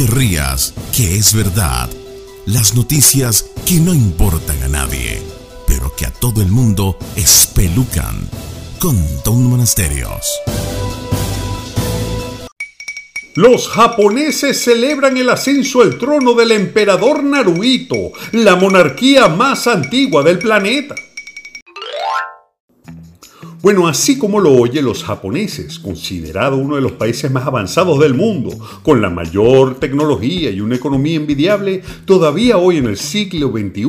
te rías, que es verdad. Las noticias que no importan a nadie, pero que a todo el mundo espelucan. Con Don Monasterios. Los japoneses celebran el ascenso al trono del emperador Naruhito, la monarquía más antigua del planeta. Bueno, así como lo oye los japoneses, considerado uno de los países más avanzados del mundo, con la mayor tecnología y una economía envidiable, todavía hoy en el siglo XXI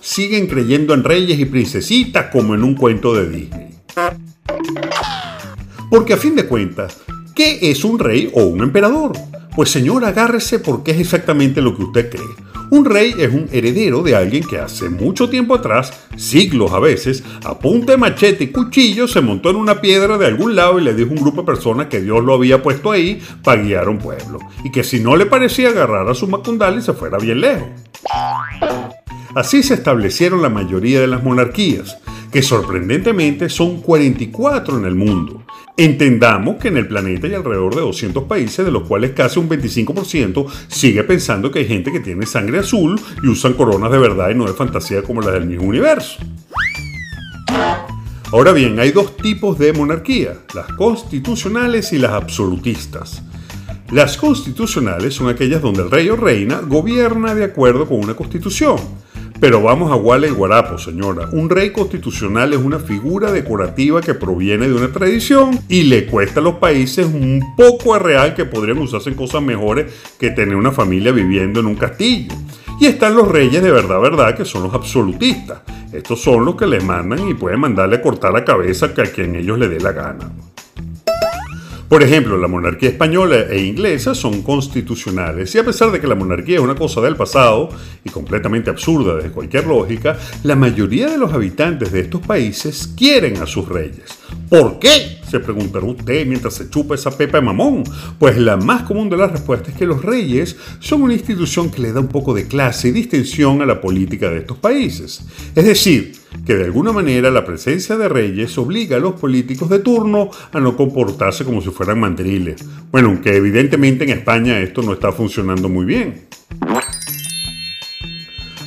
siguen creyendo en reyes y princesitas como en un cuento de Disney. Porque a fin de cuentas, ¿qué es un rey o un emperador? Pues señor, agárrese porque es exactamente lo que usted cree un rey es un heredero de alguien que hace mucho tiempo atrás, siglos a veces, a punta de machete y cuchillo se montó en una piedra de algún lado y le dijo a un grupo de personas que Dios lo había puesto ahí para guiar a un pueblo. Y que si no le parecía agarrar a su macundal y se fuera bien lejos. Así se establecieron la mayoría de las monarquías, que sorprendentemente son 44 en el mundo. Entendamos que en el planeta hay alrededor de 200 países, de los cuales casi un 25% sigue pensando que hay gente que tiene sangre azul y usan coronas de verdad y no de fantasía como las del mismo universo. Ahora bien, hay dos tipos de monarquía, las constitucionales y las absolutistas. Las constitucionales son aquellas donde el rey o reina gobierna de acuerdo con una constitución pero vamos a Guale y Guarapo, señora. Un rey constitucional es una figura decorativa que proviene de una tradición y le cuesta a los países un poco a real que podrían usarse en cosas mejores que tener una familia viviendo en un castillo. Y están los reyes de verdad, verdad, que son los absolutistas. Estos son los que le mandan y pueden mandarle a cortar la cabeza a quien ellos le dé la gana. Por ejemplo, la monarquía española e inglesa son constitucionales y a pesar de que la monarquía es una cosa del pasado y completamente absurda desde cualquier lógica, la mayoría de los habitantes de estos países quieren a sus reyes. ¿Por qué? Se preguntará usted mientras se chupa esa pepa de mamón. Pues la más común de las respuestas es que los reyes son una institución que le da un poco de clase y distinción a la política de estos países. Es decir, que de alguna manera la presencia de reyes obliga a los políticos de turno a no comportarse como si fueran mandriles. Bueno, aunque evidentemente en España esto no está funcionando muy bien.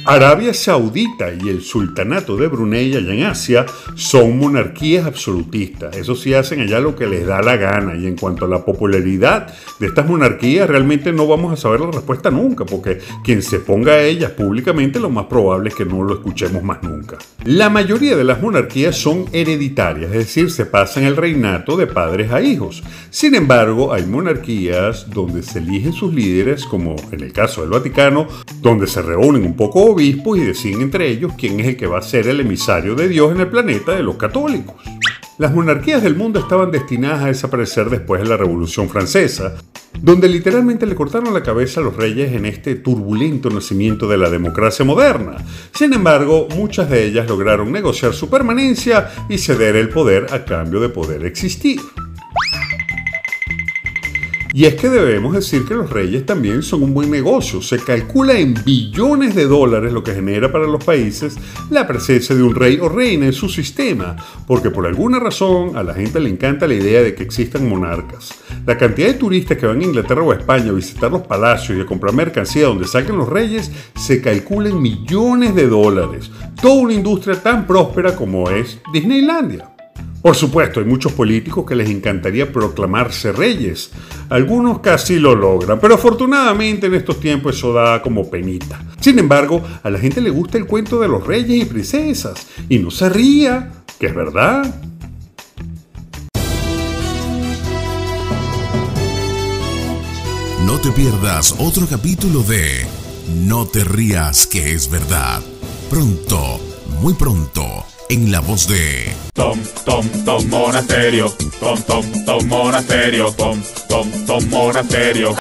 Arabia Saudita y el Sultanato de Brunei allá en Asia son monarquías absolutistas. Eso sí hacen allá lo que les da la gana. Y en cuanto a la popularidad de estas monarquías, realmente no vamos a saber la respuesta nunca, porque quien se ponga a ellas públicamente lo más probable es que no lo escuchemos más nunca. La mayoría de las monarquías son hereditarias, es decir, se pasan el reinato de padres a hijos. Sin embargo, hay monarquías donde se eligen sus líderes, como en el caso del Vaticano, donde se reúnen un poco obispos y deciden entre ellos quién es el que va a ser el emisario de Dios en el planeta de los católicos. Las monarquías del mundo estaban destinadas a desaparecer después de la Revolución Francesa, donde literalmente le cortaron la cabeza a los reyes en este turbulento nacimiento de la democracia moderna. Sin embargo, muchas de ellas lograron negociar su permanencia y ceder el poder a cambio de poder existir. Y es que debemos decir que los reyes también son un buen negocio. Se calcula en billones de dólares lo que genera para los países la presencia de un rey o reina en su sistema, porque por alguna razón a la gente le encanta la idea de que existan monarcas. La cantidad de turistas que van a Inglaterra o a España a visitar los palacios y a comprar mercancía donde salgan los reyes se calcula en millones de dólares. Toda una industria tan próspera como es Disneylandia. Por supuesto, hay muchos políticos que les encantaría proclamarse reyes. Algunos casi lo logran, pero afortunadamente en estos tiempos eso da como penita. Sin embargo, a la gente le gusta el cuento de los reyes y princesas, y no se ría, que es verdad. No te pierdas otro capítulo de No te rías que es verdad. Pronto, muy pronto en la voz de Tom, Tom, Tom Monasterio, Tom, Tom, Tom Monasterio, Tom, Tom, Tom Monasterio.